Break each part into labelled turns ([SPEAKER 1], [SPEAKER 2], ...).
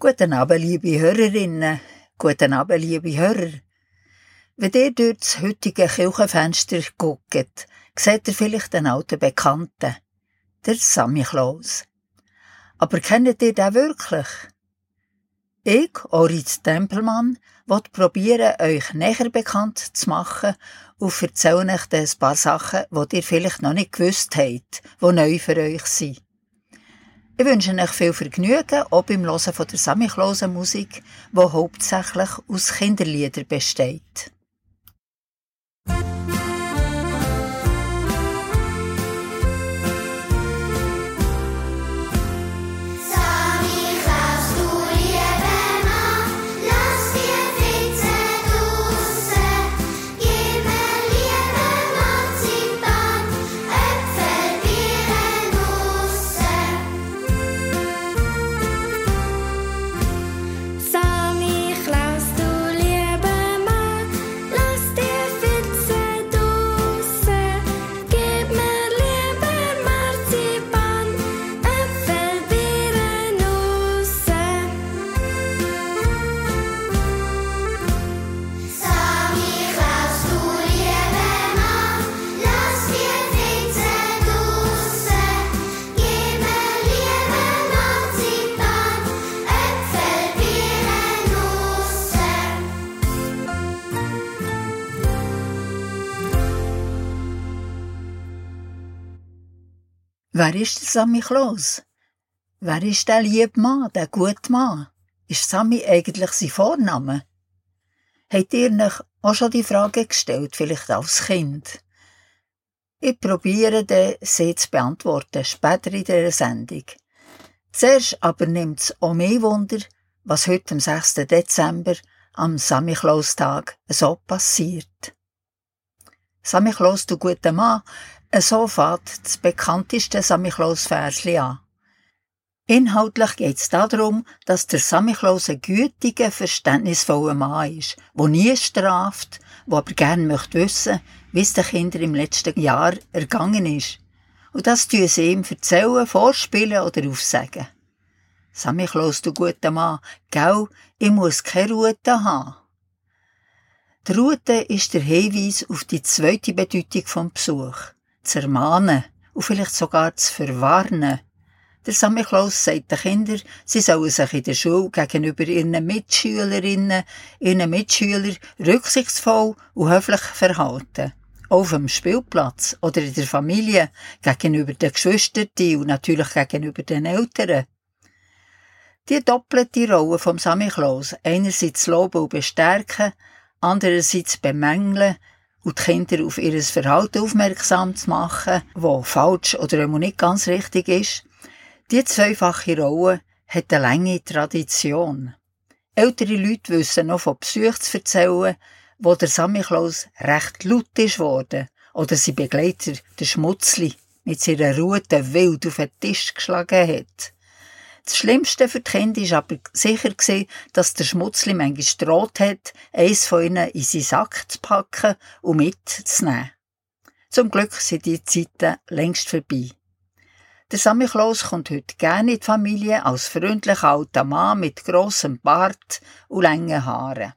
[SPEAKER 1] Guten Abend, liebe Hörerinnen. Guten Abend, liebe Hörer. Wenn ihr durch das heutige Kirchenfenster guckt, seht ihr vielleicht einen alten Bekannten, der Sammy Klaus. Aber kennt ihr den wirklich? Ich, Oritz Tempelmann, will probieren, euch näher bekannt zu machen und erzähle euch ein paar Sachen, die ihr vielleicht noch nicht gewusst habt, die neu für euch sind. Ich wünsche euch viel Vergnügen, auch beim Hören von der Samichlose Musik, die hauptsächlich aus Kinderliedern besteht. Wer ist der Sammy Klaus? Wer ist der liebe Mann, der gute Mann? Ist Sammy eigentlich sein Vorname? Habt ihr euch auch schon die Frage gestellt, vielleicht als Kind? Ich probiere sie zu beantworten, später in dieser Sendung. Zuerst aber nimmt es auch mehr Wunder, was heute am 6. Dezember, am Samichlaustag, so passiert. Samichlaus, du guter Mann, so fängt das bekannteste Samichlaus-Versli an. Inhaltlich geht es darum, dass der Samichlaus ein gütiger, verständnisvoller Mann ist, der nie straft, der aber gerne möchte wissen, wie es den Kindern im letzten Jahr ergangen ist. Und das tun sie ihm erzählen, vorspielen oder aufsagen. Samichlaus, du guter Mann, gell, ich muss keine Route haben. Die Route ist der Hinweis auf die zweite Bedeutung vom Besuch zu ermahnen und vielleicht sogar zu verwarnen. Der Samichlaus sagt den Kindern, sie sollen sich in der Schule gegenüber ihren Mitschülerinnen, ihren Mitschülern rücksichtsvoll und höflich verhalten. Auf dem Spielplatz oder in der Familie, gegenüber den Geschwistern und natürlich gegenüber den Eltern. Die doppelte Rolle vom Samichlaus, einerseits loben und bestärken, andererseits bemängeln, und die Kinder auf ihr Verhalten aufmerksam zu machen, wo falsch oder nicht ganz richtig ist. Die zweifache Rolle hat eine lange Tradition. Ältere Leute wissen noch von Besuch zu erzählen, wo der Samichlaus recht laut ist oder sein Begleiter, der Schmutzli, mit seiner Rute wild auf den Tisch geschlagen hat. Das Schlimmste für die Kinder war aber sicher, dass der Schmutzli manchmal droht hat, eins von ihnen in seinen Sack zu packen und mitzunehmen. Zum Glück sind die Zeiten längst vorbei. Der Samichlaus kommt heute gerne in die Familie als freundlicher alter Mann mit grossem Bart und langen Haaren.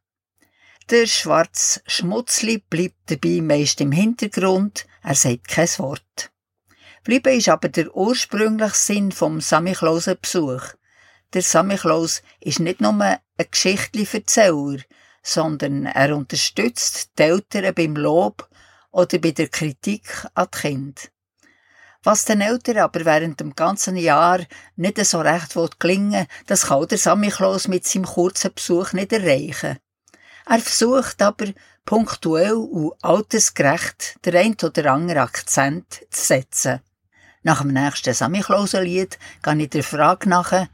[SPEAKER 1] Der schwarze Schmutzli bleibt dabei meist im Hintergrund, er sagt kein Wort. Bleiben ist aber der ursprüngliche Sinn vom Samichlausen Besuch. Der Samichlaus ist nicht nur ein Geschichtli-Erzähler, sondern er unterstützt die Eltern beim Lob oder bei der Kritik an die Kinder. Was den Eltern aber während dem ganzen Jahr nicht so recht gelingen das kann der Samichlaus mit seinem kurzen Besuch nicht erreichen. Er versucht aber, punktuell und altersgerecht den ein oder anderen Akzent zu setzen. Nach dem nächsten Samichlausenlied gehe ich der Frage nach,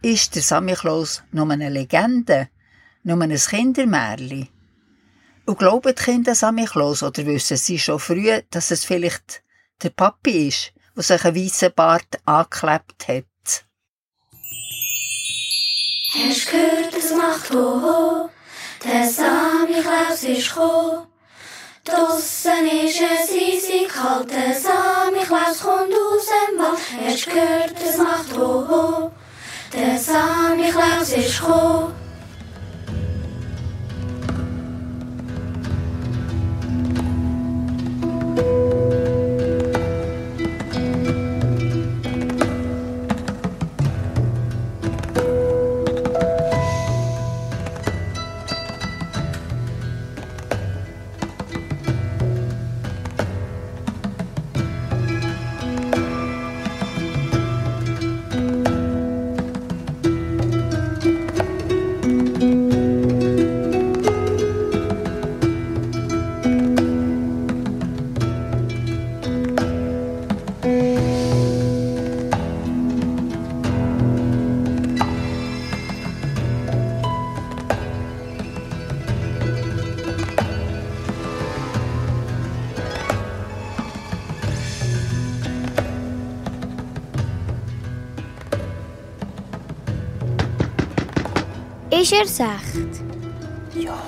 [SPEAKER 1] ist der Samichlaus nur eine Legende, nur ein Kindermärli? Und glauben die Kinder Samichlaus oder wissen sie schon früh, dass es vielleicht der Papi ist, der sich einen weißen Bart angeklebt hat?
[SPEAKER 2] Hast gehört, es macht Ho, der Samichlaus ist gekommen. Draussen ist es eisig kalt, der Samichlaus kommt aus dem Wald. Hast gehört, es macht Ho, der Sammy Klaus ist gekommen.
[SPEAKER 3] Ist er echt?
[SPEAKER 1] Ja.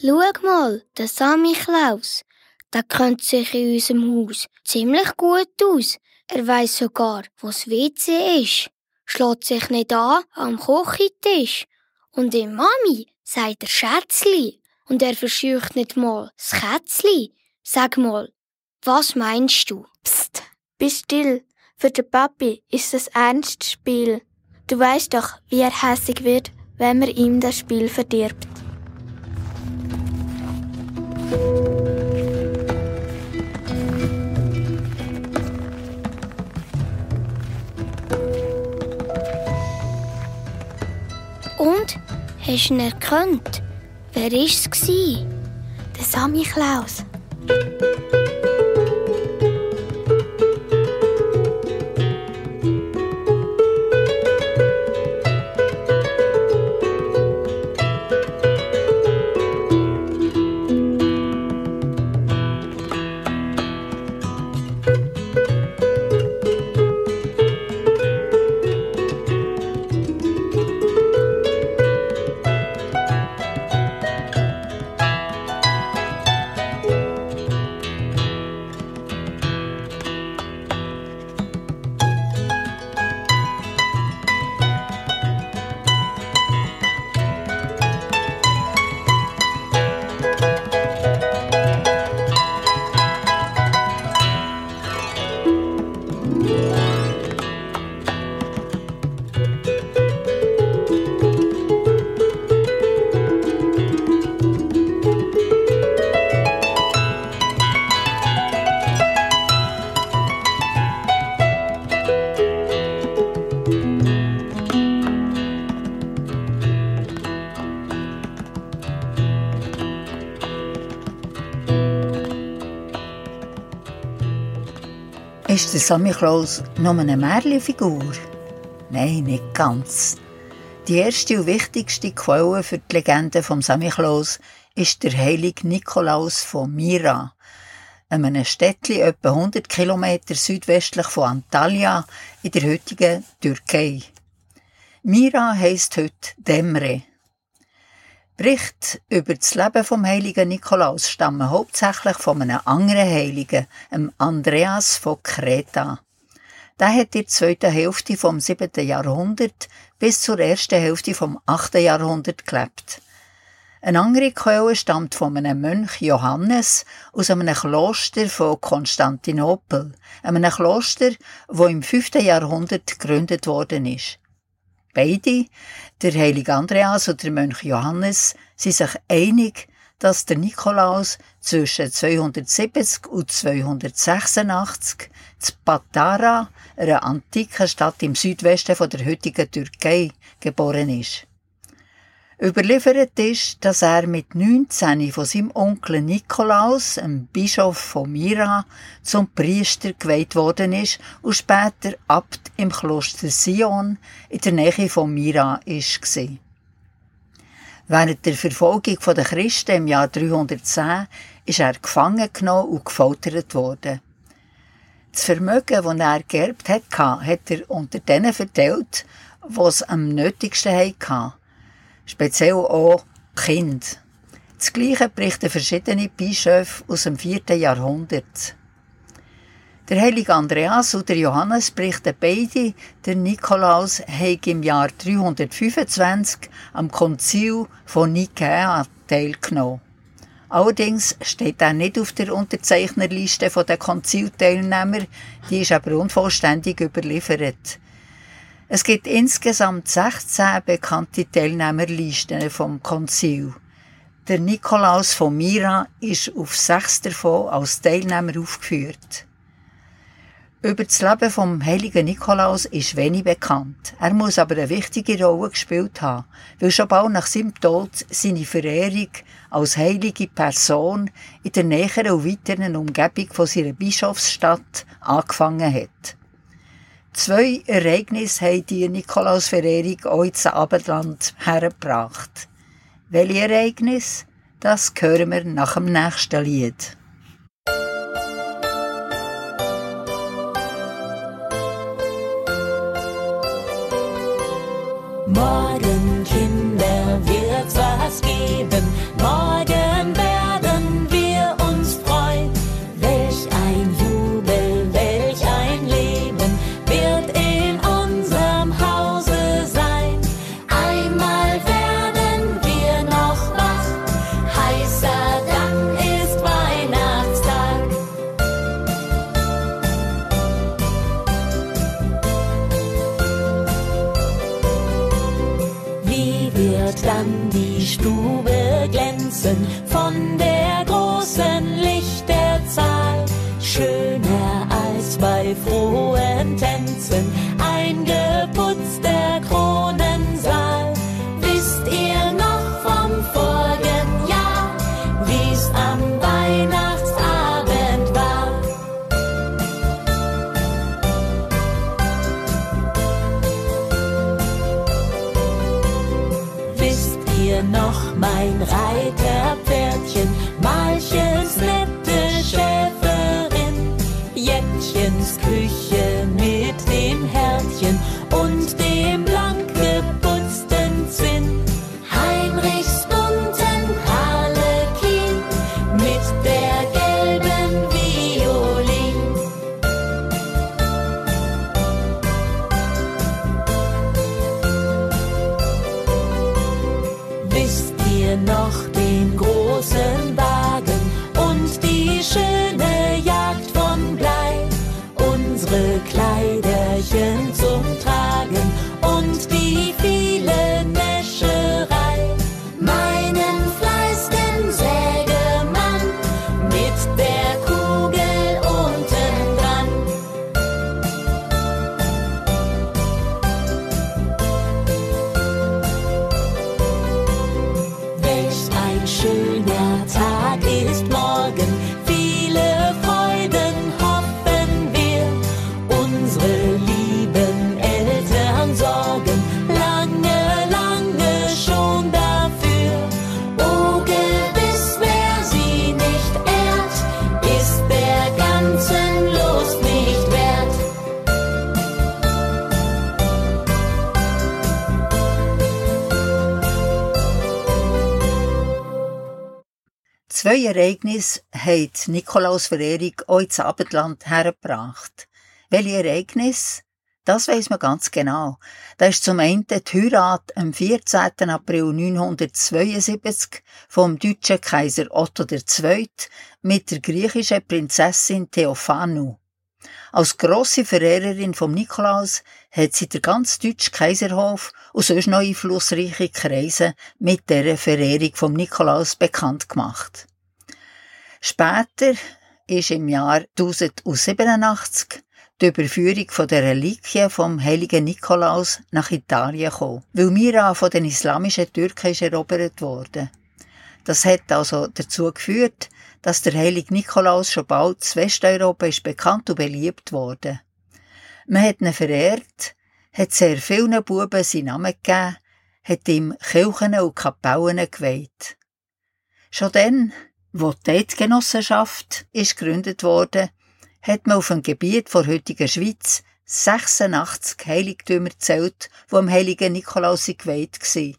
[SPEAKER 3] Schau mal, der Sammy Klaus. Der kennt sich in unserem Haus ziemlich gut aus. Er weiß sogar, wo das WC ist. Schlägt sich nicht an am Kochentisch. Und dem Mami sagt er Schätzli. Und er verscheucht nicht mal das Kätzli. Sag mal, was meinst du?
[SPEAKER 4] Psst, bist still. Für den Papi ist das ernstes Spiel. Du weißt doch, wie er hässig wird, wenn man ihm das Spiel verdirbt.
[SPEAKER 3] Und? Hast du ihn erkannt? Wer war es?
[SPEAKER 4] Der Sammy Klaus.
[SPEAKER 1] Sammy Klaus nur eine Märchenfigur? Nein, nicht ganz. Die erste und wichtigste Quelle für die Legende vom Sammy Klaus ist der heilige Nikolaus von Myra, einem Städtchen etwa 100 Kilometer südwestlich von Antalya in der heutigen Türkei. Myra heisst heute Demre. Berichte über das Leben vom heiligen Nikolaus stammen hauptsächlich von einem anderen Heiligen, dem Andreas von Kreta. Der hat in der zweiten Hälfte vom 7. Jahrhundert bis zur ersten Hälfte vom 8. Jahrhundert gelebt. Eine andere Quelle stammt von einem Mönch Johannes aus einem Kloster von Konstantinopel, einem Kloster, wo im 5. Jahrhundert gegründet worden ist. Beide, der heilige Andreas und der Mönch Johannes, sind sich einig, dass der Nikolaus zwischen 270 und 286 zu Patara, einer antiken Stadt im Südwesten von der heutigen Türkei, geboren ist. Überliefert ist, dass er mit 19 von seinem Onkel Nikolaus, dem Bischof von Myra, zum Priester geweiht worden ist und später Abt im Kloster Sion in der Nähe von ist gewesen. Während der Verfolgung der Christen im Jahr 310 ist er gefangen genommen und gefoltert worden. Das Vermögen, das er geerbt hat, hat er unter denen verteilt, die es am nötigsten hatten speziell auch Kind. Das Gleiche berichten verschiedene Bischöfe aus dem vierten Jahrhundert. Der heilige Andreas und der Johannes berichten beide, der Nikolaus habe im Jahr 325 am Konzil von Nikäa teilgenommen. Allerdings steht er nicht auf der Unterzeichnerliste der Konzilteilnehmer, die ist aber unvollständig überliefert. Es gibt insgesamt 16 bekannte Teilnehmerlisten vom Konzil. Der Nikolaus von Mira ist auf sechs davon als Teilnehmer aufgeführt. Über das Leben vom heiligen Nikolaus ist wenig bekannt. Er muss aber eine wichtige Rolle gespielt haben, weil schon bald nach seinem Tod seine Verehrung als heilige Person in der näheren und weiteren Umgebung von seiner Bischofsstadt angefangen hat. Zwei Ereignisse haben die Nikolausverehrung auch ins Abendland hergebracht. Welche Ereignisse? Das hören wir nach dem nächsten Lied.
[SPEAKER 5] Morgen, Kinder, wird's was geben. Morgen glänzen
[SPEAKER 1] Zwei Ereignisse haben die Nikolausverehrung auch ins Abendland hergebracht. Welche Ereignisse? Das weiss man ganz genau. Da ist zum einen die Heirat am 14. April 972 vom deutschen Kaiser Otto II. mit der griechischen Prinzessin Theophanu. Als grosse Verehrerin vom Nikolaus hat sie der ganz deutsche Kaiserhof und sonst noch einflussreiche Kreise mit der Verehrung vom Nikolaus bekannt gemacht. Später ist im Jahr 1087 die Überführung der Reliquien vom heiligen Nikolaus nach Italien gekommen, weil Mira von den islamischen Türken erobert worden. Das hat also dazu geführt, dass der heilige Nikolaus schon bald in Westeuropa ist bekannt und beliebt wurde. Man hat ihn verehrt, hat sehr vielen Buben seinen Namen gegeben, hat ihm Kirchen und Kapellen geweiht. Schon dann, wo die Eidgenossenschaft ist gegründet wurde, hat man auf dem Gebiet der heutigen Schweiz 86 Heiligtümer gezählt, die am heiligen Nikolaus geweiht waren.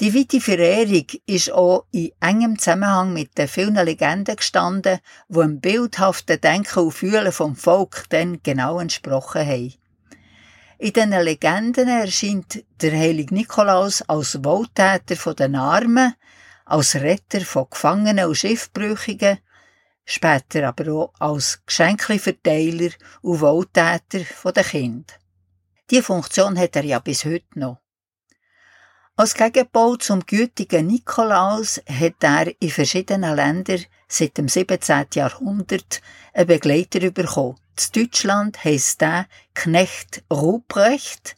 [SPEAKER 1] Die weite Verehrung ist auch in engem Zusammenhang mit den vielen Legenden gestanden, die im bildhaften Denken und Fühlen vom Volk dann genau entsprochen haben. In diesen Legenden erscheint der heilige Nikolaus als Wohltäter den Armen, als Retter von Gefangenen und Schiffbrüchigen, später aber auch als Geschenkverteiler und Wohltäter von den Kindern. Diese Funktion hat er ja bis heute noch. Als Gegenpol zum gütigen Nikolaus hat er in verschiedenen Ländern seit dem 17. Jahrhundert einen Begleiter bekommen. In Deutschland heisst der Knecht Ruprecht,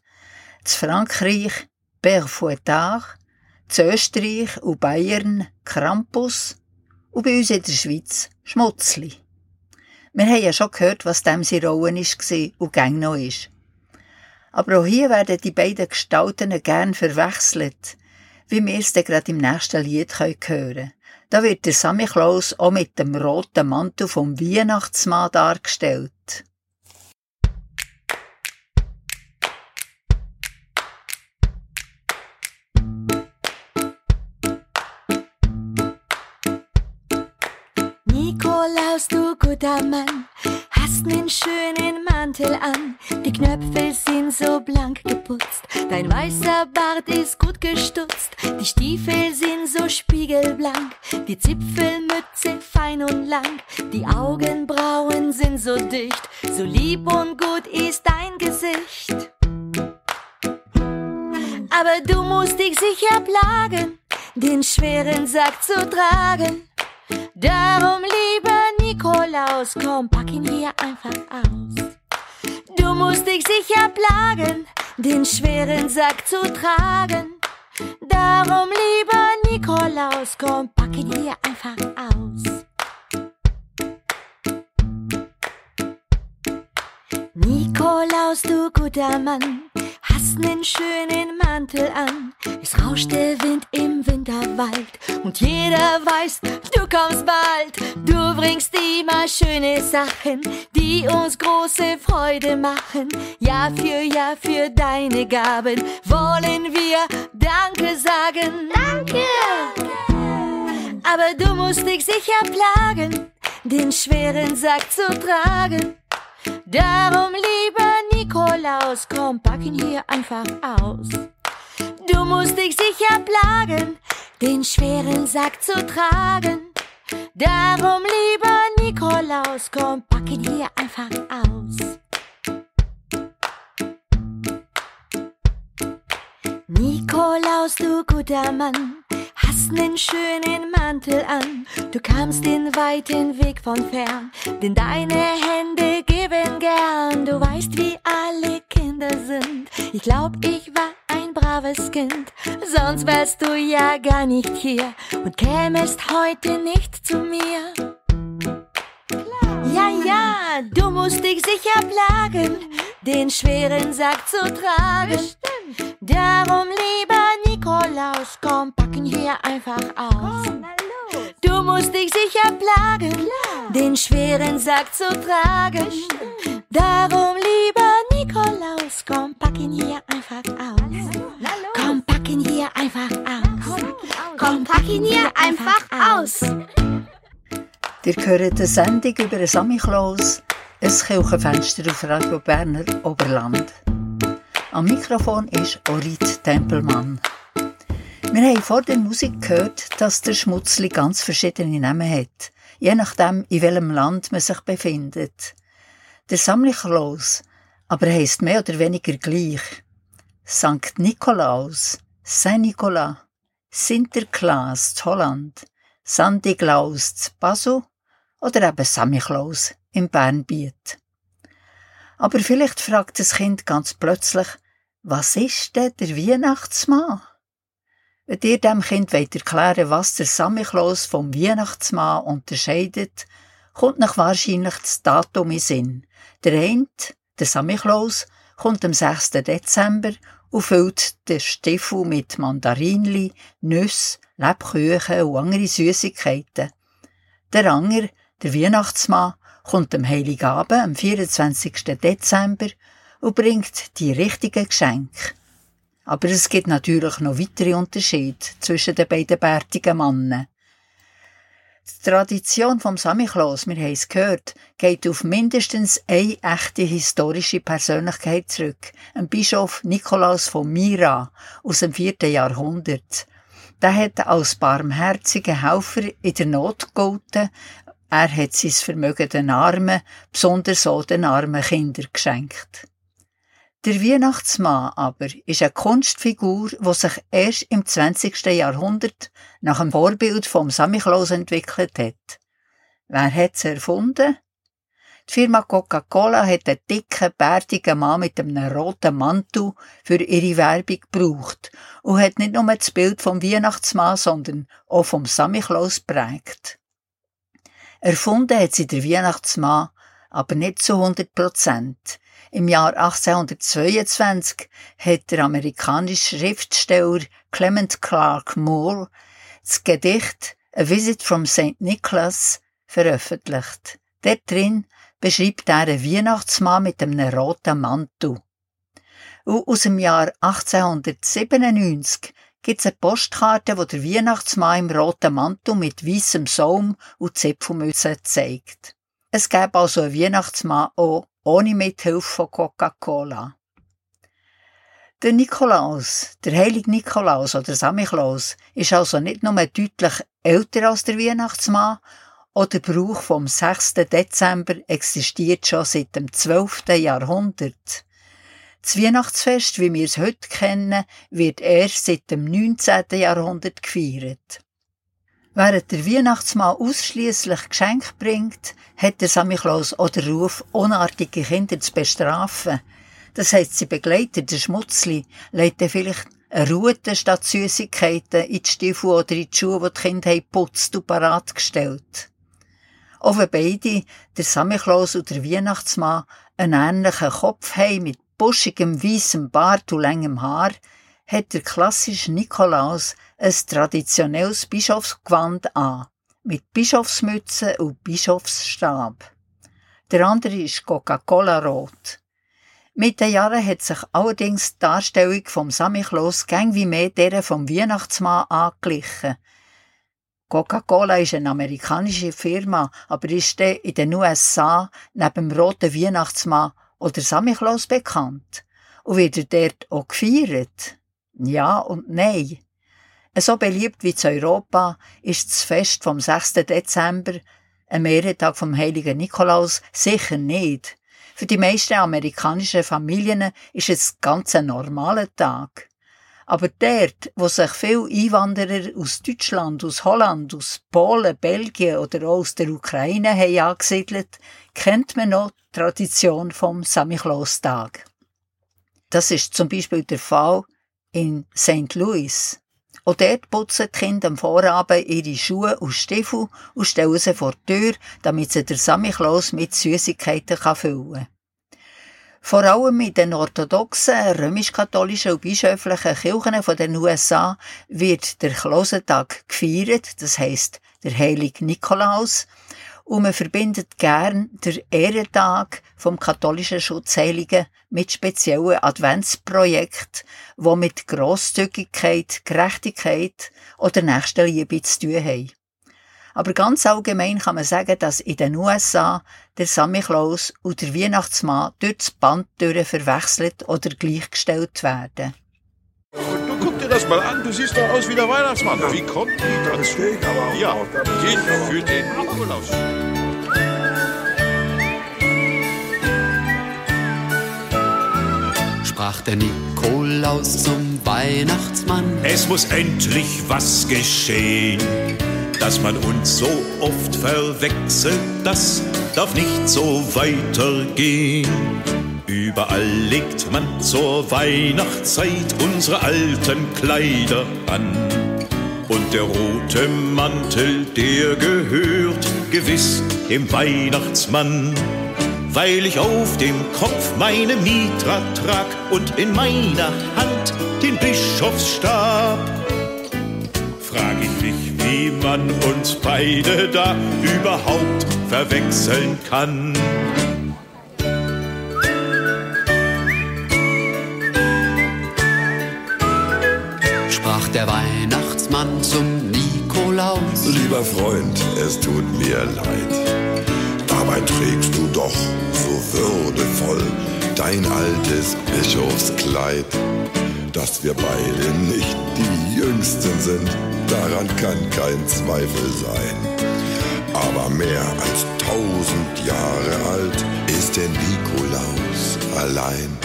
[SPEAKER 1] in Frankreich Père Fouettard, in Österreich und Bayern Krampus und bei uns in der Schweiz Schmutzli. Wir haben ja schon gehört, was dem seine Rolle war und gang noch ist. Aber auch hier werden die beiden Gestalten gern verwechselt, wie wir es dann gerade im nächsten Lied hören können. Da wird der Sammy Klaus auch mit dem roten Mantel vom Weihnachtsmann dargestellt.
[SPEAKER 6] Nikolaus, du guter Mann, hast nen schönen Mantel an. Die Knöpfe sind so blank geputzt, dein weißer Bart ist gut gestutzt. Die Stiefel sind so spiegelblank, die Zipfelmütze fein und lang. Die Augenbrauen sind so dicht, so lieb und gut ist dein Gesicht. Aber du musst dich sicher plagen, den schweren Sack zu tragen. Darum, lieber Nikolaus, komm, pack ihn hier einfach aus. Du musst dich sicher plagen, den schweren Sack zu tragen. Darum, lieber Nikolaus, komm, pack ihn hier einfach aus. Nikolaus, du guter Mann, hast nen schönen Mantel an. Es rauscht der Wind im Winterwald und jeder weiß, du kommst bald. Du bringst immer schöne Sachen, die uns große Freude machen. Jahr für Jahr für deine Gaben wollen wir Danke sagen. Danke! Aber du musst dich sicher plagen, den schweren Sack zu tragen. Darum, lieber Nikolaus, komm, pack ihn hier einfach aus. Du musst dich sicher plagen, den schweren Sack zu tragen. Darum, lieber Nikolaus, komm, pack ihn hier einfach aus. Nikolaus, du guter Mann, hast nen schönen Mantel an. Du kamst den weiten Weg von fern, denn deine Hände geben gern. Du weißt, wie alle Kinder sind. Ich glaub, ich war ein braves Kind, sonst wärst du ja gar nicht hier und kämest heute nicht zu mir. Ja, ja, du musst dich sicher plagen, den schweren Sack zu tragen. Darum, lieber Nikolaus, komm, packen hier einfach aus. Du musst dich sicher plagen, den schweren Sack zu tragen. Darum, lieber Nikolaus, komm, pack ihn hier einfach aus. Komm, pack ihn hier einfach aus. Komm, pack ihn hier einfach aus.
[SPEAKER 1] Ihr hört eine Sendung über den Samichlaus, ein Kirchenfenster auf Radio Berner Oberland. Am Mikrofon ist Orit Tempelmann. Wir haben vor der Musik gehört, dass der Schmutzli ganz verschiedene Namen hat, je nachdem, in welchem Land man sich befindet. Der Samichlaus aber heisst mehr oder weniger gleich. Sankt Nikolaus, Saint Nicolas, Sinterklaas zu Holland, Sandy Klaus zu Basel oder eben Sammy im Bernbiet. Aber vielleicht fragt das Kind ganz plötzlich, was ist denn der Weihnachtsmann? Wenn ihr dem Kind wollt erklären was der Samichlaus vom Weihnachtsmann unterscheidet, kommt nach wahrscheinlich das Datum in Sinn. Der eine, der Samichlaus, kommt am 6. Dezember und füllt den Stiefel mit Mandarinli, Nüsse, Lebkuchen und andere Süßigkeiten. Der andere, der Weihnachtsmann, kommt am Heiligabend, am 24. Dezember, und bringt die richtigen Geschenke. Aber es gibt natürlich noch weitere Unterschiede zwischen den beiden bärtigen Männern. Die Tradition vom Samichlaus, wir haben es gehört, geht auf mindestens eine echte historische Persönlichkeit zurück. Ein Bischof Nikolaus von Myra aus dem vierten Jahrhundert. Der hat als barmherziger Helfer in der Not gegolten. Er hat sein Vermögen den Armen, besonders auch den armen Kindern geschenkt. Der Weihnachtsmann aber ist eine Kunstfigur, die sich erst im 20. Jahrhundert nach dem Vorbild vom Samichlaus entwickelt hat. Wer hat sie erfunden? Die Firma Coca-Cola hat einen dicken, bärtigen Mann mit einem roten Mantel für ihre Werbung gebraucht und hat nicht nur das Bild vom Weihnachtsmann, sondern auch vom Samichlaus prägt. Erfunden hat sie der Weihnachtsmann, aber nicht zu 100 Prozent. Im Jahr 1822 hat der amerikanische Schriftsteller Clement Clark Moore das Gedicht A Visit from St. Nicholas veröffentlicht. Dort drin beschreibt er einen Weihnachtsmann mit einem roten Mantel. Und aus dem Jahr 1897 gibt es eine Postkarte, wo der Weihnachtsmann im roten Mantel mit weißem Saum und Zipfelmütze zeigt. Es gäbe also einen Weihnachtsmann auch ohne Mithilfe von Coca-Cola. Der Nikolaus, der heilige Nikolaus oder Samichlaus, ist also nicht nur deutlich älter als der Weihnachtsmann, auch der Brauch vom 6. Dezember existiert schon seit dem 12. Jahrhundert. Das Weihnachtsfest, wie wir es heute kennen, wird erst seit dem 19. Jahrhundert gefeiert. Während der Weihnachtsmann ausschließlich Geschenk bringt, hat der Samichlaus auch den Ruf, unartige Kinder zu bestrafen. Das heisst, sie begleitet den Schmutzli, legt vielleicht eine Rute statt Süßigkeiten in die Stiefel oder in die Schuhe, die die Kinder haben putzt und parat gestellt. Auch wenn beide, der Samichlaus und der Weihnachtsmann, einen ähnlichen Kopf haben mit buschigem weißem Bart und längem Haar, hat der klassische Nikolaus ein traditionelles Bischofsgewand an, mit Bischofsmütze und Bischofsstab. Der andere ist Coca-Cola-rot. Mit den Jahren hat sich allerdings die Darstellung vom Samichlaus gäng wie mehr der vom Weihnachtsmann angeglichen. Coca-Cola ist eine amerikanische Firma, aber ist in den USA neben dem roten Weihnachtsmann oder Samichlaus bekannt und wird dort auch gefeiert. Ja und nein. So beliebt wie zu Europa ist das Fest vom 6. Dezember, ein Mehrtag vom heiligen Nikolaus, sicher nicht. Für die meisten amerikanischen Familien ist es ganz ein normaler Tag. Aber dort, wo sich viele Einwanderer aus Deutschland, aus Holland, aus Polen, Belgien oder auch aus der Ukraine haben angesiedelt, kennt man noch die Tradition vom Samichlaustag. Das ist zum Beispiel der Fall in St. Louis. Auch dort putzen die Kinder am Vorabend ihre Schuhe und Stiefel und stellen sie vor die Tür, damit sie der Samichlaus mit Süßigkeiten füllen kann. Vor allem in den orthodoxen, römisch-katholischen und bischöflichen Kirchen von den USA wird der Klausentag gefeiert, das heißt der heilige Nikolaus, und man verbindet gern den Ehrentag vom katholischen Schutzheiligen mit speziellen Adventsprojekten, die mit Grosszügigkeit, Gerechtigkeit oder Nächstenliebe zu tun haben. Aber ganz allgemein kann man sagen, dass in den USA der Samichlaus und der Weihnachtsmann durch das Band verwechselt oder gleichgestellt werden.
[SPEAKER 7] Das mal an, du siehst doch aus wie der Weihnachtsmann. Wie kommt die dazu? Ja, geht für den Nikolaus.
[SPEAKER 8] Sprach der Nikolaus zum Weihnachtsmann.
[SPEAKER 9] Es muss endlich was geschehen, dass man uns so oft verwechselt, das darf nicht so weitergehen. Überall legt man zur Weihnachtszeit unsere alten Kleider an. Und der rote Mantel, der gehört gewiss dem Weihnachtsmann. Weil ich auf dem Kopf meine Mitra trag und in meiner Hand den Bischofsstab. Frag ich mich, wie man uns beide da überhaupt verwechseln kann.
[SPEAKER 8] Der Weihnachtsmann zum Nikolaus.
[SPEAKER 10] Lieber Freund, es tut mir leid. Dabei trägst du doch so würdevoll dein altes Bischofskleid. Dass wir beide nicht die Jüngsten sind, daran kann kein Zweifel sein. Aber mehr als tausend Jahre alt ist der Nikolaus allein.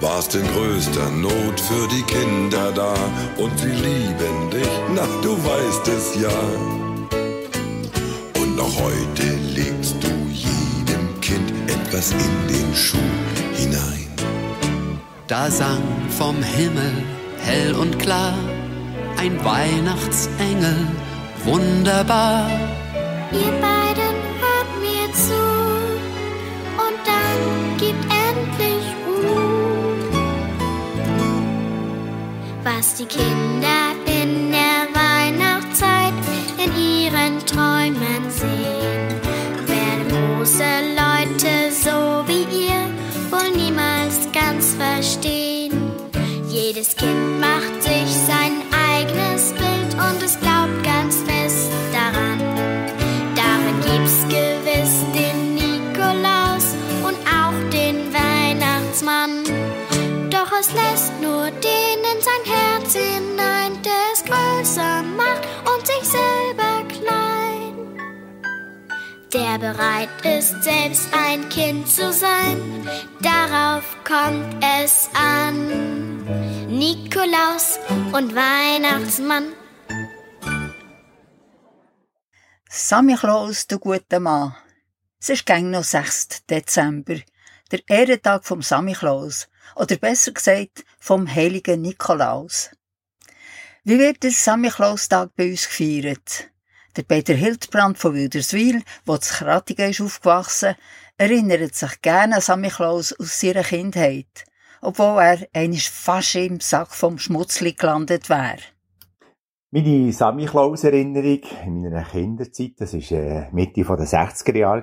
[SPEAKER 10] Warst in größter Not für die Kinder da und sie lieben dich, na du weißt es ja. Und noch heute legst du jedem Kind etwas in den Schuh hinein.
[SPEAKER 8] Da sang vom Himmel hell und klar ein Weihnachtsengel wunderbar.
[SPEAKER 3] Ihr Was die Kinder in Herz hinein, der es größer macht und sich selber klein. Der bereit ist, selbst ein Kind zu sein, darauf kommt es an. Nikolaus und Weihnachtsmann.
[SPEAKER 1] Sammy Klaus, der gute Mann. Es ist gäng noch 6. Dezember, der Ehrentag vom Sammy Klaus, oder besser gesagt, vom heiligen Nikolaus. Wie wird der Sammy Klaus Tag bei uns gefeiert? Der Peter Hildbrand von Wilderswil, der zu Krattigen ist aufgewachsen, erinnert sich gerne an Sammy Klaus aus seiner Kindheit, obwohl er einmal fast im Sack vom Schmutzli gelandet wäre.
[SPEAKER 11] Meine Sammy Klaus Erinnerung in meiner Kinderzeit, das war äh, Mitte der 60er Jahre,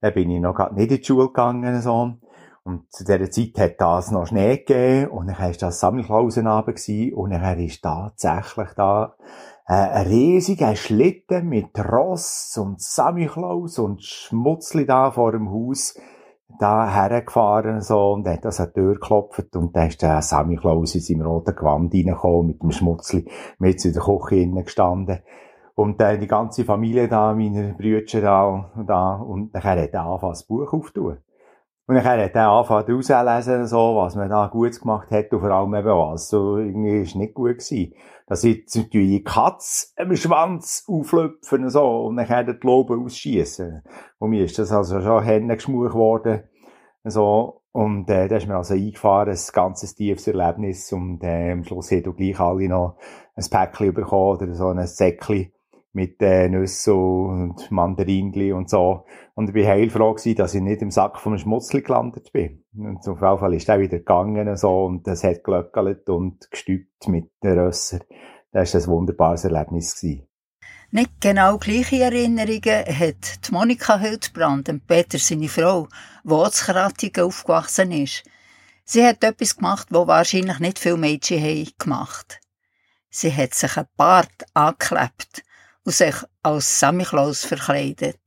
[SPEAKER 11] da bin ich noch grad nicht in die Schule gegangen, so. Und zu dieser Zeit hat das noch Schnee gegeben, und dann war das Sammy Klausenabend gewesen, und dann ist tatsächlich da, äh, ein riesiger Schlitten mit Ross und Sammy Klaus und Schmutzli da vor dem Haus, da hergefahren, so, und hat das an die Tür geklopft, und da ist der Sammy Klaus in seinem roten Gewand reingekommen, mit dem Schmutzli, mit in der Küche innen gestanden. Und äh, die ganze Familie da, meine Brüder da, und da, und dann hat er angefangen, das Buch aufzutun. Und dann hat er angefangen herauszulesen, so, was man da gut gemacht hat, und vor allem eben was, so, irgendwie ist nicht gut gewesen. Da sitzen die Katz am Schwanz auflöpfen, so, und dann kann er die Lobe ausschießen. Und mir ist das also schon Hände geschmuch worden, so, und, äh, da ist mir also eingefahren, ein ganzes tiefes Erlebnis, und, äh, am Schluss hat er gleich alle noch ein Päckchen bekommen, oder so ein Säckchen mit äh, Nüssen und Mandarinli und so. Und ich war heilfroh dass ich nicht im Sack vom Schmutzli gelandet bin. Und jeden Fall ist er wieder gegangen und so, und es hat glöckelt und gestübt mit den Rösser. Das war ein wunderbares Erlebnis gewesen.
[SPEAKER 1] Nicht genau gleiche Erinnerungen hat die Monika Hildbrand und Peter, seine Frau, die auch zu aufgewachsen ist. Sie hat etwas gemacht, was wahrscheinlich nicht viele Mädchen haben gemacht. Sie hat sich ein Bart angeklebt und sich als Samichlaus verkleidet.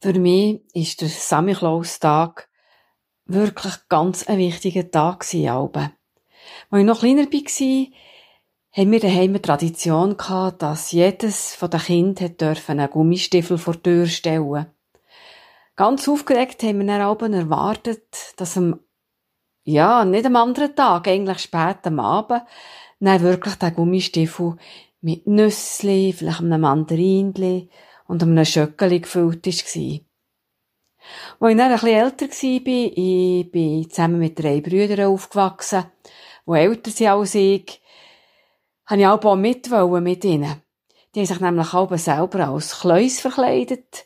[SPEAKER 12] Für mich ist der Samichlaus-Tag wirklich ganz ein wichtiger Tag gewesen. Als ich noch kleiner war, haben wir daheim eine Tradition gehabt, dass jedes von den Kindern dürfen einen Gummistiefel vor die Tür stellen. Ganz aufgeregt haben wir dann erwartet, dass am, ja, nicht am anderen Tag, eigentlich spät am Abend, dann wirklich der Gummistiefel mit Nüssli, vielleicht einem Mandarinli und einem Schöckeli gefüllt war. Als ich dann ein bisschen älter war, ich bin zusammen mit drei Brüdern aufgewachsen, die älter sind als ich, habe ich auch mit mit ihnen. Die haben sich nämlich auch selber als Kleus verkleidet.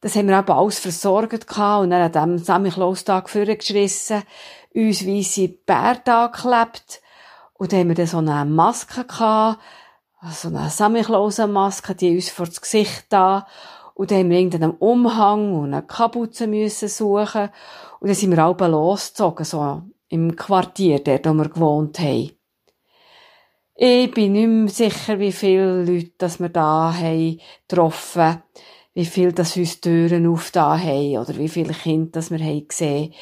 [SPEAKER 12] Das haben wir auch alles versorgt und dann an diesem Samichlaustag vorgeschrissen, uns weisse Bärte angeklebt und dann haben wir dann so eine Maske gehabt, so eine Samichlausenmaske, die uns vor das Gesicht da. Und dann haben wir irgendeinen Umhang und eine Kapuze müssen suchen. Und dann sind wir alle losgezogen, so im Quartier, dort, wo wir gewohnt haben. Ich bin nicht mehr sicher, wie viele Leute dass wir da haben getroffen wie viel das uns Türen aufgetan haben oder wie viele Kinder das wir haben gesehen.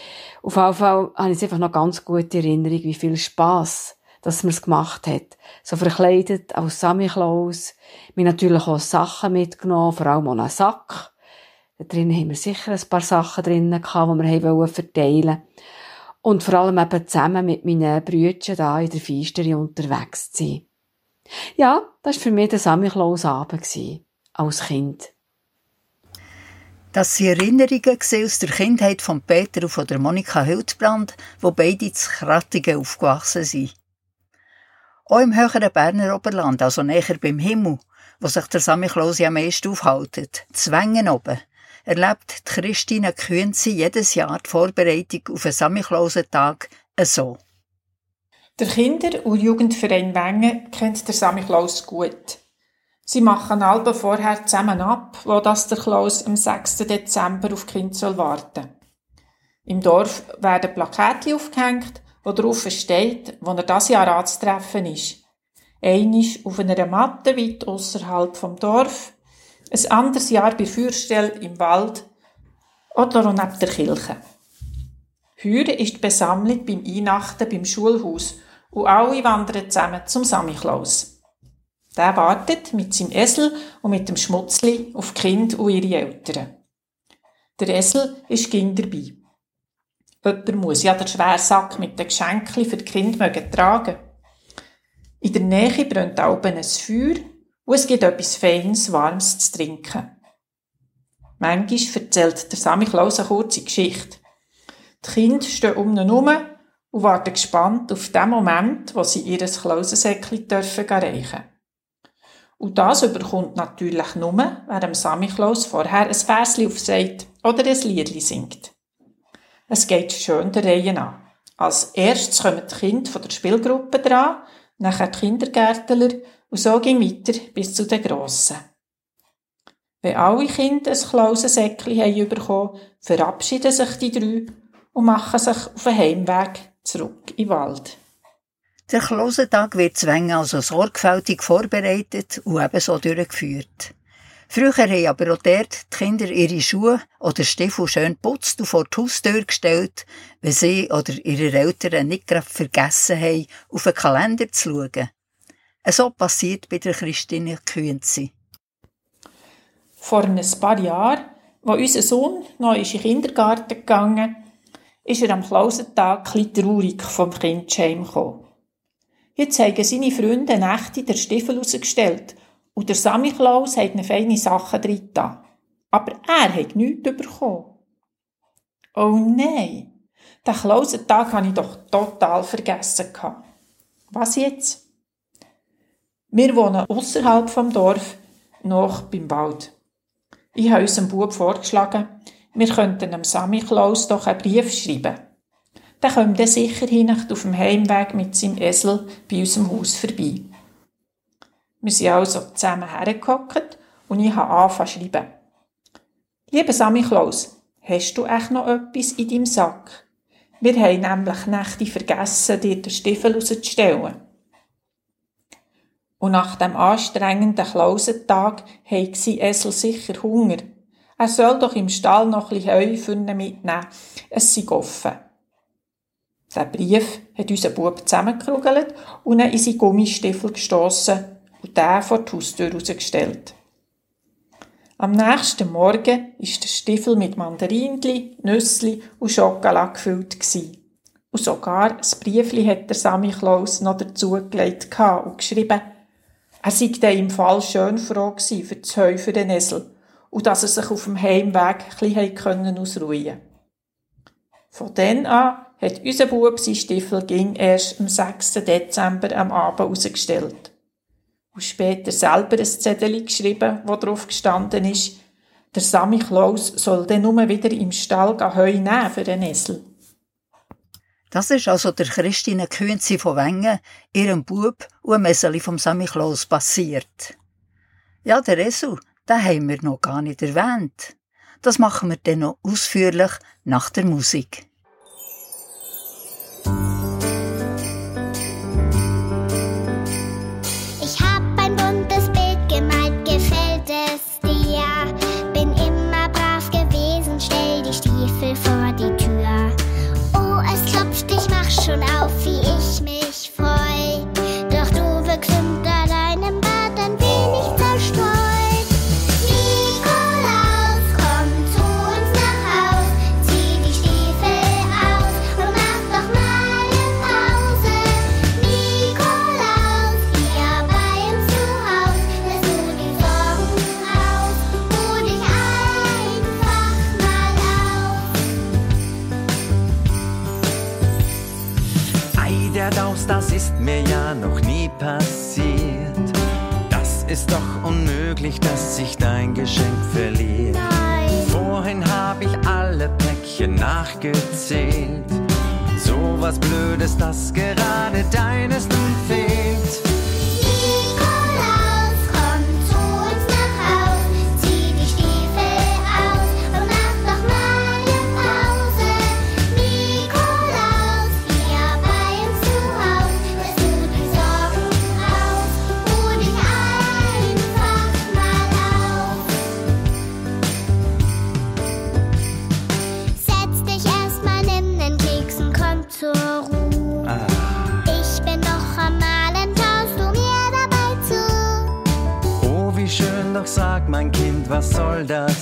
[SPEAKER 12] Auf jeden Fall habe ich einfach noch ganz gute Erinnerung, wie viel Spass dass man es gemacht hat. So verkleidet als Sammy Klaus. Wir natürlich auch Sachen mitgenommen, vor allem auch einen Sack. Da drin haben wir sicher ein paar Sachen drin gehabt, die wir haben verteilen. Und vor allem eben zusammen mit meinen Brüdern da in der Feisteri unterwegs zu sein. Ja, das war für mich der Sammy Klaus Abend als Kind.
[SPEAKER 1] Das sind Erinnerungen aus der Kindheit von Peter und von Monika Hildbrand, wo beide zu Krattigen aufgewachsen sind. Auch im höheren Berner Oberland, also näher beim Himmel, wo sich der Sammy Klaus am meisten aufhaltet, Zwängen oben, erlebt die Christine Künzi jedes Jahr die Vorbereitung auf den Samichlausentag so.
[SPEAKER 13] Der Kinder- und Jugendverein Wengen kennt der Samichlaus gut. Sie machen Alben vorher zusammen ab, wo das der Klaus am 6. Dezember auf Kind soll warten. Im Dorf werden Plakate aufgehängt, wo drauf steht, wo er das Jahr anzutreffen ist. Einisch auf einer Matte weit außerhalb vom Dorf, ein anderes Jahr bei Feuerstelle im Wald oder neben der Kirche. Heute ist die Besammlung beim Einachten beim Schulhaus und alle wandern zusammen zum Samichlaus. Der wartet mit seinem Esel und mit dem Schmutzli auf die Kinder und ihre Eltern. Der Esel ist ging dabei. Jemand muss ja den schweren Sack mit den Geschenken für die Kinder tragen. In der Nähe brennt auch ein Feuer und es gibt etwas Feines, Warmes zu trinken. Manchmal erzählt der Sammy Klaus eine kurze Geschichte. Die Kinder stehen um ihn herum und warten gespannt auf den Moment, wo sie ihr Klausensäckchen dürfen reichen Und das überkommt natürlich nur, wer dem Sammy Klaus vorher ein Versli aufsagt oder ein Liedli singt. Es geht schön der Reihe an. Als erstes kommen die Kinder von der Spielgruppe dran, nachher die Kindergärtler und so ging weiter bis zu den Grossen. Wenn alle Kinder ein Klausensäckchen haben bekommen, verabschieden sich die drei und machen sich auf den Heimweg zurück in den Wald.
[SPEAKER 1] Der Klausentag wird zwängen also sorgfältig vorbereitet und ebenso durchgeführt. Früher haben aber auch dort die Kinder ihre Schuhe oder Stiefel schön putzt und vor die Haustür gestellt, wenn sie oder ihre Eltern nicht gerade vergessen haben, auf den Kalender zu schauen. So passiert bei der Christine Künzi.
[SPEAKER 13] Vor ein paar Jahren, als unser Sohn noch in den Kindergarten gegangen ist er am Klausentag etwas traurig vom Kindheim gekommen. Jetzt haben seine Freunde Nächte der Stiefel rausgestellt und der Sammy Klaus hat eine feine Sache drin Aber er hat nichts bekommen. Oh nein, den Klausentag habe ich doch total vergessen. Was jetzt? Wir wohnen außerhalb vom Dorf, noch beim Wald. Ich habe unserem Bub vorgeschlagen, wir könnten dem Sammy Klaus doch einen Brief schreiben. Dann kommt er sicher hin auf dem Heimweg mit seinem Esel bei unserem Haus vorbei. Wir sind also zusammen hergehockt und ich habe angefangen zu schreiben. Lieber Sammy Klaus, hast du echt noch etwas in deinem Sack? Wir haben nämlich Nächte vergessen, dir den Stiefel rauszustellen. Und nach dem anstrengenden Klausentag hat sein Esel sicher Hunger. Er soll doch im Stall noch ein Heu für ihn mitnehmen. Es sei offen. Der Brief hat unser Bub zusammengerugelt und ihn in seinen Gummistiefel gestossen und den vor die Haustür rausgestellt. Am nächsten Morgen ist der Stiefel mit Mandarinli, Nüssli und Schokolade gefüllt. Und sogar ein Briefli hat der Sammy Klaus noch dazugelegt und geschrieben, er sei dann im Fall schön froh gewesen für das Heu für den Esel und dass er sich auf dem Heimweg ein bisschen ausruhen Von dann an hat unser Bub sein Stiefel ging erst am 6. Dezember am Abend rausgestellt. Und später selber ein Zettel geschrieben, wo drauf gestanden ist, der Sammy Klaus soll dann nur wieder im Stall Heu nehmen für den Esel.
[SPEAKER 1] Das ist also der Christine Künzi von Wengen, ihrem Bub und einem Eseli vom Sammy Klaus passiert. Ja, der Esel, den haben wir noch gar nicht erwähnt. Das machen wir dann noch ausführlich nach der Musik.
[SPEAKER 14] Ist doch unmöglich, dass sich dein Geschenk verliert. Vorhin hab ich alle Päckchen nachgezählt. So was Blödes, das gerade deines nun fehlt. Kind, was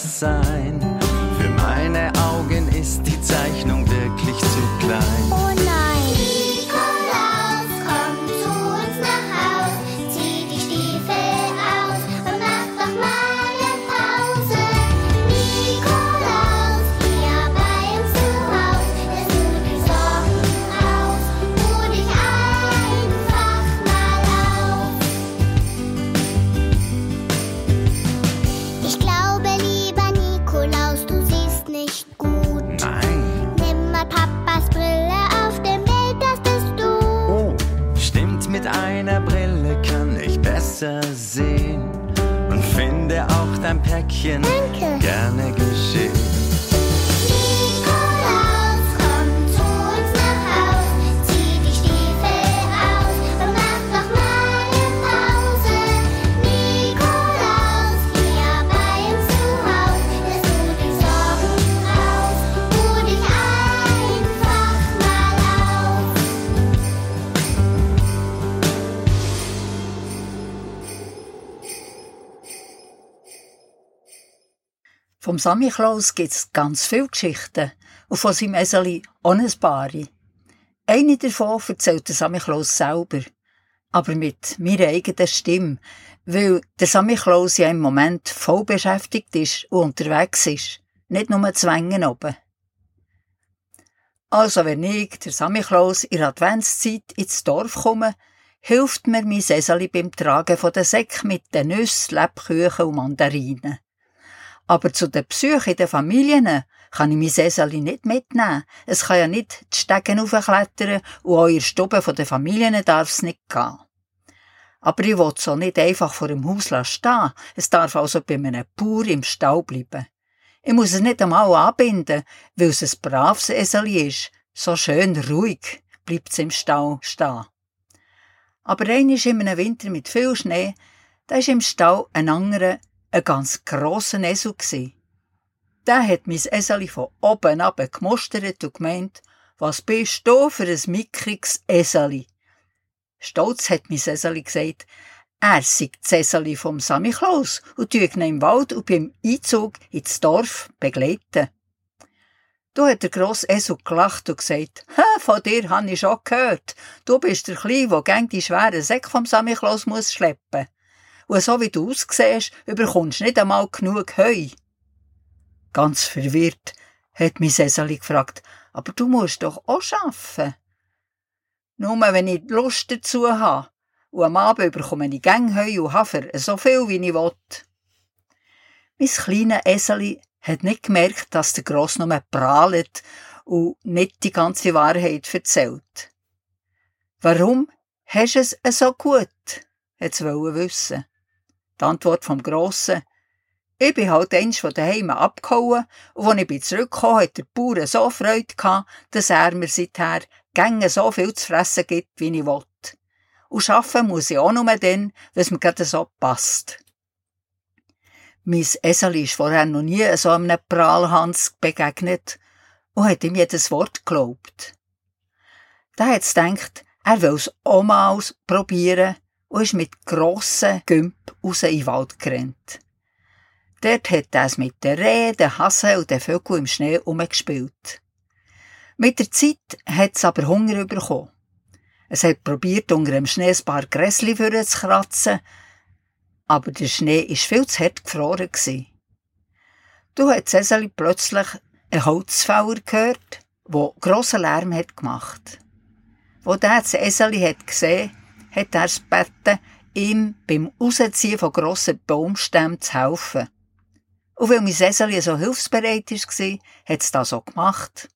[SPEAKER 1] Vom Samichlaus gibt's ganz viele Geschichten und von seinem Eseli auch ein paar. Eine davon erzählt der Samichlaus selber, aber mit meiner eigenen Stimme, weil der Samichlaus ja im Moment voll beschäftigt ist und unterwegs ist, nicht nur zwängen oben. Also wenn ich, der Samichlaus, in der Adventszeit ins Dorf komme, hilft mir mein Eseli beim Tragen von den mit den Nüssen, Lebkuchen und Mandarinen. Aber zu den Psyche den Familien kann ich mein Eseli nicht mitnehmen. Es kann ja nicht die Stegen aufklettern und auch in der Stube den Familien darf es nicht gehen. Aber ich will so nicht einfach vor dem Haus stehen. Es darf also bei einem Bauer im Stall bleiben. Ich muss es nicht einmal anbinden, weil es ein braves Eseli ist. So schön ruhig bleibt es im Stall stehen. Aber einmal in einem Winter mit viel Schnee, da ist im Stall ein anderer, ein ganz grosser Esel gsi. Der hat mein Eseli von oben ab gemustert und gemeint, was bist du für ein mickriges Eseli? Stolz hat mein Eseli gesagt, er sei das Eseli vom Samichlaus und tue ihn im Wald und beim Einzug ins Dorf begleiten. Du hat der grosse Esel gelacht und gesagt, «Ha, von dir han ich schon gehört. Du bist der Kleine, der gäng die schweren Säcke vom Samichlaus muss schleppen. Und so wie du aussiehst, überkommst nicht einmal genug Heu.» Ganz verwirrt hat mein Eseli gefragt, «Aber du musst doch auch arbeiten.» Nur wenn ich Lust dazu habe. Und am Abend bekomme ich gäng Heu und Hafer, so viel wie ich will. Mein kleines Eseli hat nicht gemerkt, dass der Gross nur prahlt und nicht die ganze Wahrheit erzählt. Warum hast du es so gut? hat es wissen. Die Antwort vom Grossen. Ich bin halt eins von daheim abgehauen und als ich bin zurückgekommen hat der Bauer so Freude gehabt, dass er mir seither gänge so viel zu fressen gibt, wie ich will. Und arbeiten muss ich auch nur dann, wenn es mir gerade so passt. Mein Eseli ist vorher noch nie so einem Prahlhans begegnet und hat ihm jedes Wort geglaubt. Da hat es gedacht, er will es auch mal probieren und ist mit grossen Gümp raus in den Wald gerannt. Dort hat er es mit den Rehen, den Hasen und den Vögeln im Schnee umgespielt. Mit der Zeit hat es aber Hunger bekommen. Es hat probiert, unter dem Schnee ein paar Gräsli zu kratzen, aber der Schnee war viel zu hart gefroren. Du hat Cäsali plötzlich einen Holzfäller gehört, der grossen Lärm hat gemacht. Wo der Eseli hat hat er es gebeten, ihm beim Rausziehen von grossen Baumstämmen zu helfen. Und weil mein Eseli so hilfsbereit war, hat es das so gemacht.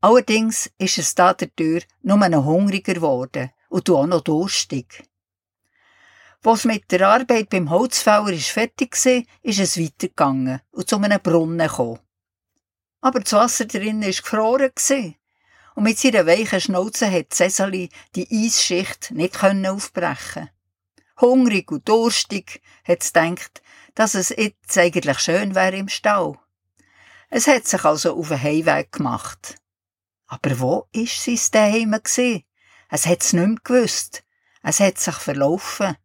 [SPEAKER 1] Allerdings ist es da Tür nur noch hungriger geworden und auch noch durstig. Was mit der Arbeit beim Holzfäller ist fertig war, ist es weitergegangen und zu einem Brunnen gekommen. Aber das Wasser drinnen war gefroren. Und mit seiner weichen Schnauze hat Cäsali die Eisschicht nicht aufbrechen Hungrig und durstig hat es gedacht, dass es jetzt eigentlich schön wäre im Stall. Es hat sich also auf den Heimweg gemacht. Aber wo ist sein daheim gsi? Es hat's nicht mehr gewusst. Es hat sich verlaufen.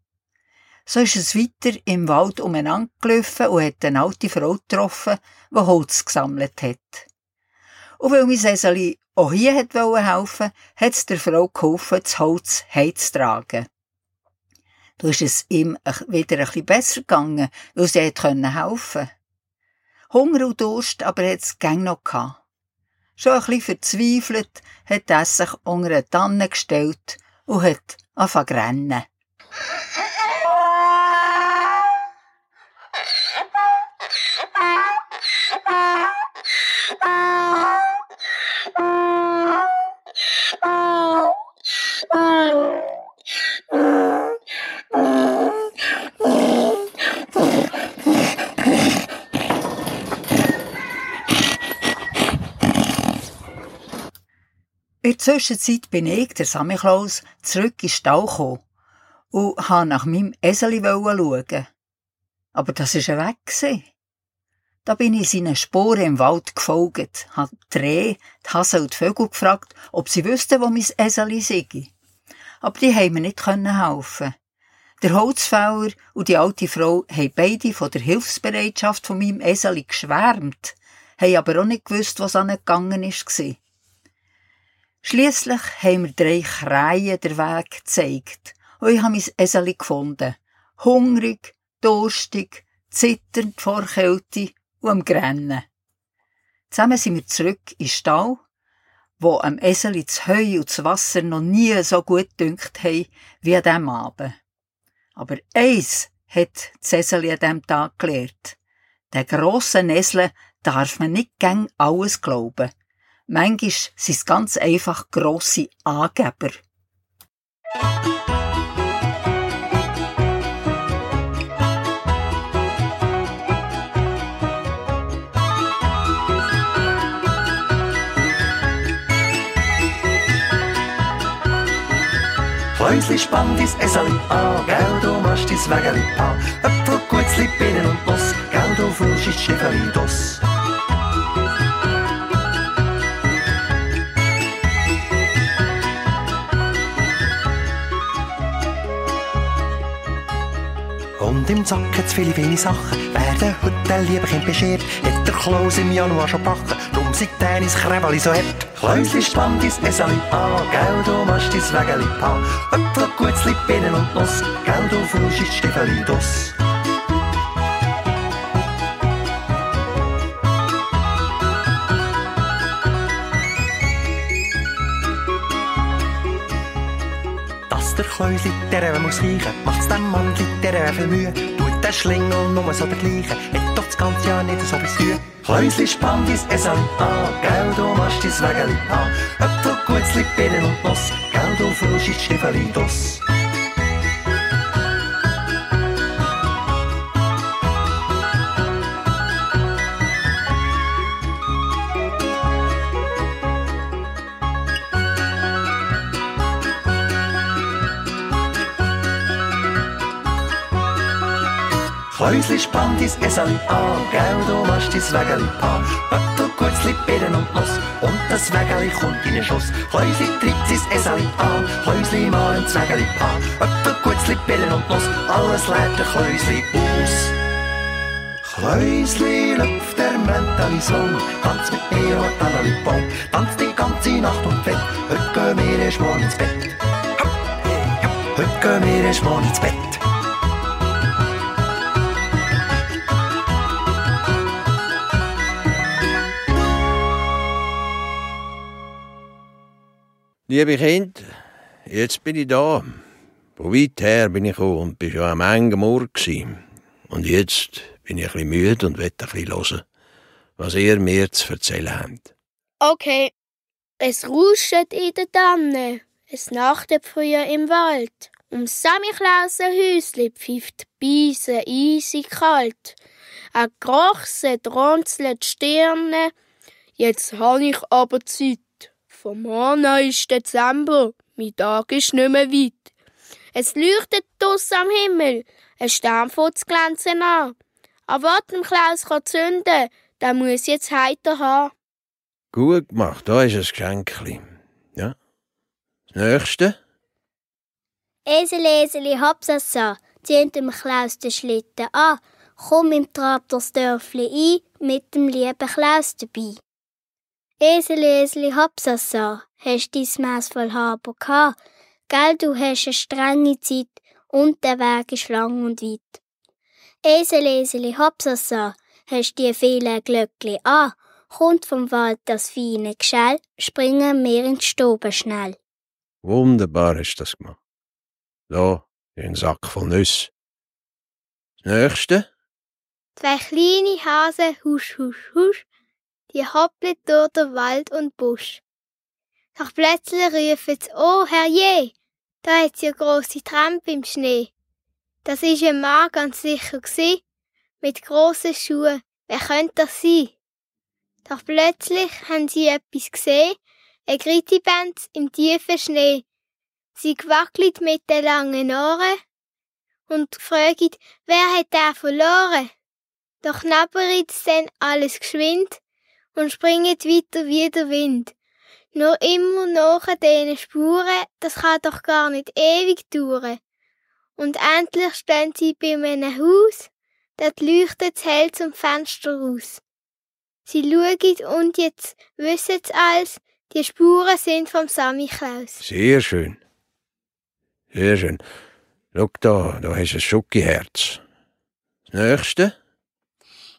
[SPEAKER 1] So ist es weiter im Wald umeinander gelaufen und hat eine alte Frau getroffen, die Holz gesammelt hat. Und weil mein Seseli auch hier hat helfen hat es der Frau geholfen, das Holz heimzutragen. Da ist es ihm wieder ein bisschen besser gegangen, weil sie helfen konnte. Hunger und Durst aber hat es gäng noch gehabt. Schon ein bisschen verzweifelt hat er sich unter eine Tanne gestellt und hat angefangen zu rennen. In Zwischenzeit bin ich, der Samichlaus, zurück in den Stall gekommen und habe nach meinem Eseli schauen. Aber das war weg. Da bin ich seinen Spuren im Wald gefolgt, habe die Rehe, die Hasen und die Vögel gefragt, ob sie wüssten, wo mein Eseli sei. Aber die haben mir nicht helfen. Der Holzfäller und die alte Frau haben beide von der Hilfsbereitschaft von meinem Eseli geschwärmt, haben aber auch nicht gewusst, was angegangen war. Schliesslich haben mir drei Kreien den Weg gezeigt und ich habe mein Eseli gefunden. Hungrig, durstig, zitternd vor Kälte und am Grennen. Zusammen sind wir zurück in den Stall, wo am Eseli das Heu und das Wasser noch nie so gut dünkt haben wie an diesem Abend. Aber eins hat das Eseli an diesem Tag gelernt. Der grossen Esel darf man nicht gern alles glauben. Manchmal sind es ganz einfach grosse Angeber.
[SPEAKER 15] Häusli spann dies Eseli an, gell, du machst dies Wägeli an. Äpfel, Gutzli, Bienen und Nuss, gell, du fühlst dies Schiffeli dus. Und im Sack hat's viele, viele Sachen. Werden heute ein lieber Kind beschert, hat der Klaus im Januar schon backen. Drum sieht deines Krebeli so hart. Kläusli spann dies Eseli an, gell, du machst dies Wägeli an. Äpfel, Gutzli, Bienen und Nuss, gell, du die Stiefeli dus. Der Kläusli der muss riechen, macht's dem Mandli der viel Mühe. Tut der Schlingel nur so der gleiche, hat doch das ganze Jahr nicht so bis Tür. Kläusli spann dies Eseli an, gell, du machst dies Wägeli an. Äpfel, Gutzli, Bienen und Nuss, gell, du fühlst die Stiefeli dus. Kläusli spann dies Eseli an, gell, du machst dies Wägeli an. Äpfel, Gutzli, Bienen und Nuss, und das Wägeli kommt in den Schuss. Häusli treibt es Eseli an, Häusli malen das Wägeli an. Öpfel, Gutzli, Pillen und Nuss, alles leert der Häusli aus. Häusli lüpft der Mänteli Sohn, tanzt mit mir und Anneli Baum, tanzt die ganze Nacht und fett, heute gehen wir erst morgen ins Bett. Heute gehen wir erst morgen ins Bett.
[SPEAKER 16] Liebe Kinder, jetzt bin ich da. Von weit her bin ich gekommen und bin schon am engen gewesen. Und jetzt bin ich ein bisschen müde und will ein bisschen hören, was ihr mir zu erzählen habt.
[SPEAKER 17] Okay. Es ruscht in den Tannen, es nachtet früher im Wald. Um Samichlausenhäusli pfeift die Beise eisig kalt. A Grochse drunzelt Stirne, jetzt han ich aber Zeit. Vom Morgen ist Dezember, mein Tag ist nicht mehr weit. Es leuchtet draussen am Himmel, ein Stern fängt zu glänzen an. Aber was dem Klaus kann zünden, der muss jetzt heiter haben.
[SPEAKER 16] Gut gemacht, da ist ein Geschenkli. Ja. Das nächste?
[SPEAKER 17] Esel, Eseli, Hopsasa, zieht dem Klaus den Schlitten an. Komm im Trab das Dörfli ein, mit dem lieben Klaus dabei. Esel, Eseli, Hopsasa, hast dein Maß voll Haber gehabt. Gell, du hast eine strenge Zeit und der Weg ist lang und weit. Esel, Eseli, Hopsasa, hast die viele Glöckli an. Kommt vom Wald das feine Geschell, springen wir in die Stube schnell.
[SPEAKER 16] Wunderbar hast du das gemacht. Da, ein Sack voll Nüsse. Das nächste?
[SPEAKER 17] Zwei kleine Hasen, husch, husch, husch, die hoppeln durch den Wald und Busch. Doch plötzlich rufen sie, oh herrje, da hat's ja grosse Trampe im Schnee. Das ist ein Mann ganz sicher gsi, mit grossen Schuhen. Wer könnte das sein? Doch plötzlich haben sie etwas gesehen, ein Grittiband im tiefen Schnee. Sie gewackelt mit den langen Ohren und fragt, wer hat der verloren? Doch knabbert dann alles geschwind und springt weiter wie der Wind. Nur immer nach diesen Spuren, das kann doch gar nicht ewig dauern. Und endlich stehen sie bei einem Haus, dort leuchtet es hell zum Fenster raus. Sie schauen und jetzt wissen sie alles, die Spuren sind vom Samichlaus.
[SPEAKER 16] Sehr schön. Sehr schön. Schau da, da hast du ein Schokiherz. Das nächste?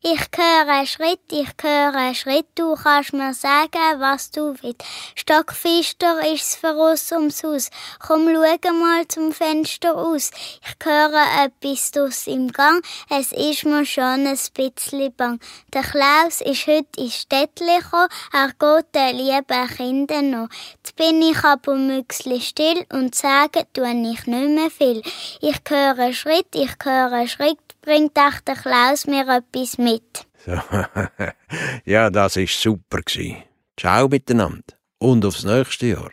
[SPEAKER 17] Ich höre Schritt, ich höre Schritt, du kannst mir sagen, was du willst. Stockfister ist's für uns ums Haus. Komm, schau mal zum Fenster aus. Ich höre etwas dus im Gang, es ist mir schon ein bisschen bang. Der Klaus ist heute ins Städtli gekommen, er geht den lieben Kindern noch. Jetzt bin ich aber müchsli still und sage, tu ich nicht mehr viel. Ich höre Schritt, ich höre Schritt, bringt auch der Klaus mir etwas mit.
[SPEAKER 16] So. ja, das war super. gsi. Ciao miteinander. Und aufs nächste Jahr.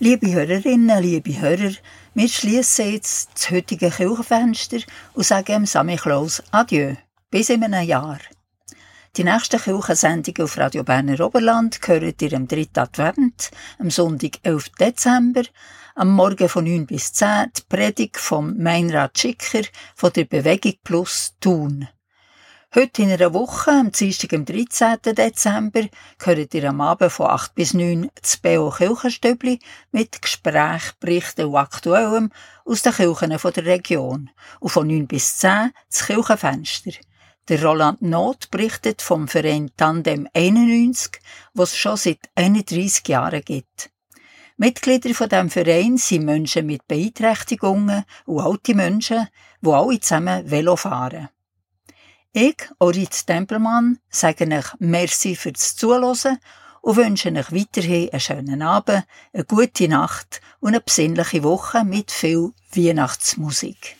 [SPEAKER 1] Liebe Hörerinnen, liebe Hörer, wir schließen jetzt das heutige Kirchenfenster und sagen dem Sammy Klaus Adieu. Bis in einem Jahr. Die nächste Kirchensendung auf Radio Berner Oberland gehört ihr am 3. Advent, am Sonntag, 11. Dezember, am Morgen von 9 bis 10 die Predigt vom Meinrad Schicker von der Bewegung Plus Thun. Heute in einer Woche, am Dienstag, am 13. Dezember, gehört ihr am Abend von 8 bis 9 das BO Kirchenstübli mit Gespräch, Berichten und Aktuellem aus den Kirchen der Region. Und von 9 bis 10 das Kirchenfenster. Der Roland Not berichtet vom Verein Tandem 91, was es schon seit 31 Jahren gibt. Mitglieder von dem Verein sind Menschen mit Beeinträchtigungen und alte Menschen, die alle zusammen Velo fahren. Ich, Orit Tempelmann, sage euch Merci fürs Zuhören und wünsche euch weiterhin einen schönen Abend, eine gute Nacht und eine besinnliche Woche mit viel Weihnachtsmusik.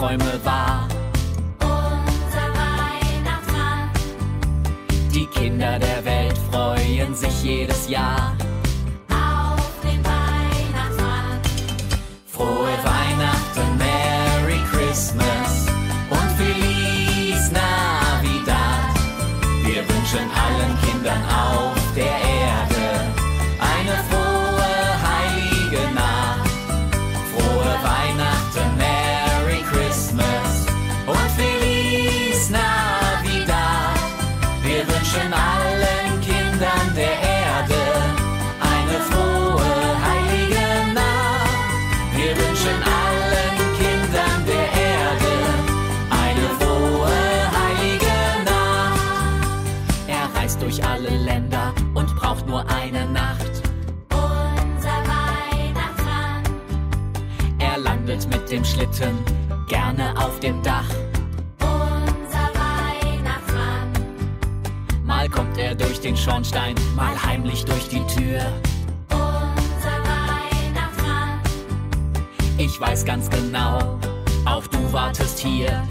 [SPEAKER 5] Träume
[SPEAKER 2] wahr.
[SPEAKER 5] Unser Weihnachtsmann.
[SPEAKER 2] Die Kinder der Welt freuen sich jedes Jahr. dem Schlitten, gerne auf dem Dach.
[SPEAKER 5] Unser Weihnachtsmann.
[SPEAKER 2] Mal kommt er durch den Schornstein, mal heimlich durch die Tür.
[SPEAKER 5] Unser Weihnachtsmann.
[SPEAKER 2] Ich weiß ganz genau, auf du wartest hier.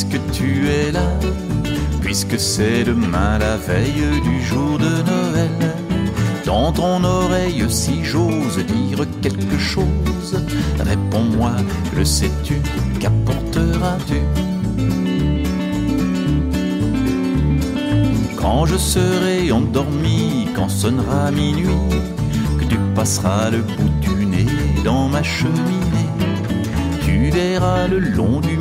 [SPEAKER 11] Puisque tu es là, puisque c'est demain la veille du jour de Noël, dans ton oreille si j'ose dire quelque chose, réponds-moi, le sais-tu, qu'apporteras-tu? Quand je serai endormi, quand sonnera minuit, que tu passeras le bout du nez dans ma cheminée, tu verras le long du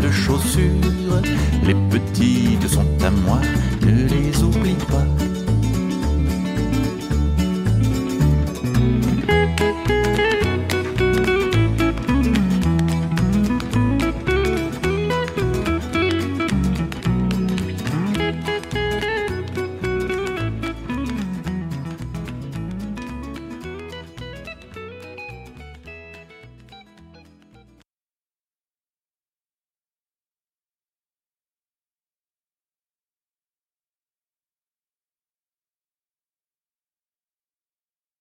[SPEAKER 11] de chaussures. Les petites sont à moi, ne les oublie pas.